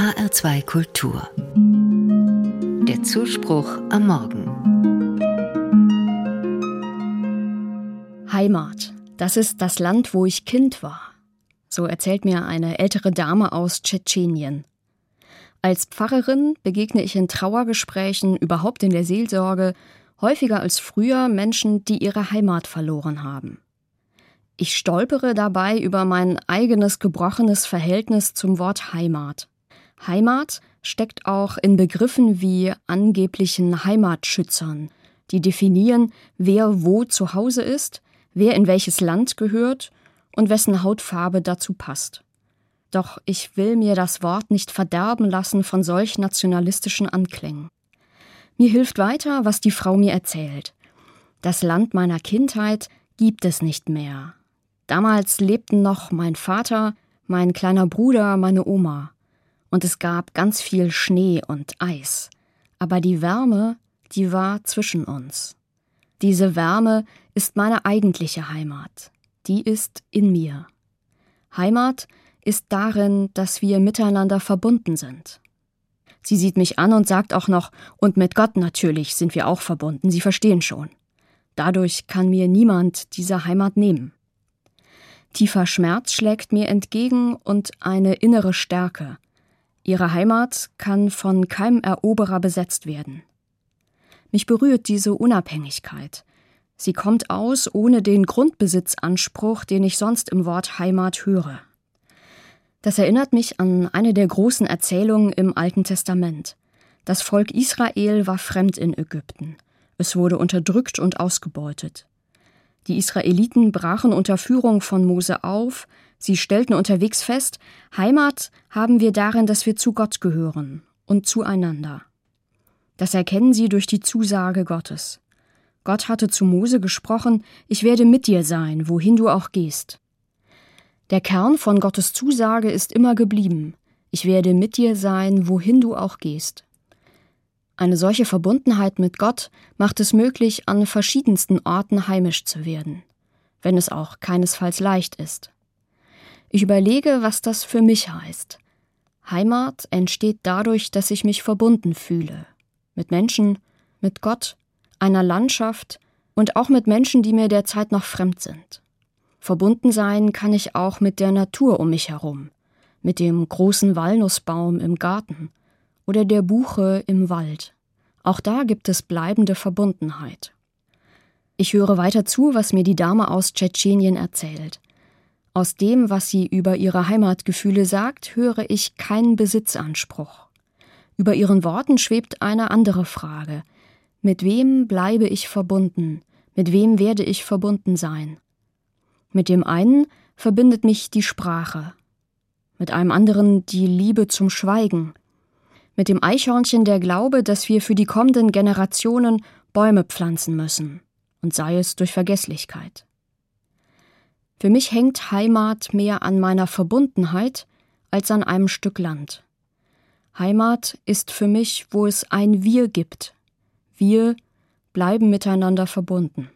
HR2 Kultur. Der Zuspruch am Morgen. Heimat, das ist das Land, wo ich Kind war. So erzählt mir eine ältere Dame aus Tschetschenien. Als Pfarrerin begegne ich in Trauergesprächen, überhaupt in der Seelsorge, häufiger als früher Menschen, die ihre Heimat verloren haben. Ich stolpere dabei über mein eigenes gebrochenes Verhältnis zum Wort Heimat. Heimat steckt auch in Begriffen wie angeblichen Heimatschützern, die definieren, wer wo zu Hause ist, wer in welches Land gehört und wessen Hautfarbe dazu passt. Doch ich will mir das Wort nicht verderben lassen von solch nationalistischen Anklängen. Mir hilft weiter, was die Frau mir erzählt. Das Land meiner Kindheit gibt es nicht mehr. Damals lebten noch mein Vater, mein kleiner Bruder, meine Oma. Und es gab ganz viel Schnee und Eis. Aber die Wärme, die war zwischen uns. Diese Wärme ist meine eigentliche Heimat. Die ist in mir. Heimat ist darin, dass wir miteinander verbunden sind. Sie sieht mich an und sagt auch noch, und mit Gott natürlich sind wir auch verbunden, Sie verstehen schon. Dadurch kann mir niemand diese Heimat nehmen. Tiefer Schmerz schlägt mir entgegen und eine innere Stärke. Ihre Heimat kann von keinem Eroberer besetzt werden. Mich berührt diese Unabhängigkeit. Sie kommt aus ohne den Grundbesitzanspruch, den ich sonst im Wort Heimat höre. Das erinnert mich an eine der großen Erzählungen im Alten Testament. Das Volk Israel war fremd in Ägypten. Es wurde unterdrückt und ausgebeutet. Die Israeliten brachen unter Führung von Mose auf, sie stellten unterwegs fest, Heimat haben wir darin, dass wir zu Gott gehören und zueinander. Das erkennen sie durch die Zusage Gottes. Gott hatte zu Mose gesprochen, ich werde mit dir sein, wohin du auch gehst. Der Kern von Gottes Zusage ist immer geblieben, ich werde mit dir sein, wohin du auch gehst. Eine solche Verbundenheit mit Gott macht es möglich, an verschiedensten Orten heimisch zu werden, wenn es auch keinesfalls leicht ist. Ich überlege, was das für mich heißt. Heimat entsteht dadurch, dass ich mich verbunden fühle. Mit Menschen, mit Gott, einer Landschaft und auch mit Menschen, die mir derzeit noch fremd sind. Verbunden sein kann ich auch mit der Natur um mich herum, mit dem großen Walnussbaum im Garten, oder der Buche im Wald. Auch da gibt es bleibende Verbundenheit. Ich höre weiter zu, was mir die Dame aus Tschetschenien erzählt. Aus dem, was sie über ihre Heimatgefühle sagt, höre ich keinen Besitzanspruch. Über ihren Worten schwebt eine andere Frage. Mit wem bleibe ich verbunden? Mit wem werde ich verbunden sein? Mit dem einen verbindet mich die Sprache, mit einem anderen die Liebe zum Schweigen, mit dem Eichhörnchen der Glaube, dass wir für die kommenden Generationen Bäume pflanzen müssen, und sei es durch Vergesslichkeit. Für mich hängt Heimat mehr an meiner Verbundenheit als an einem Stück Land. Heimat ist für mich, wo es ein Wir gibt. Wir bleiben miteinander verbunden.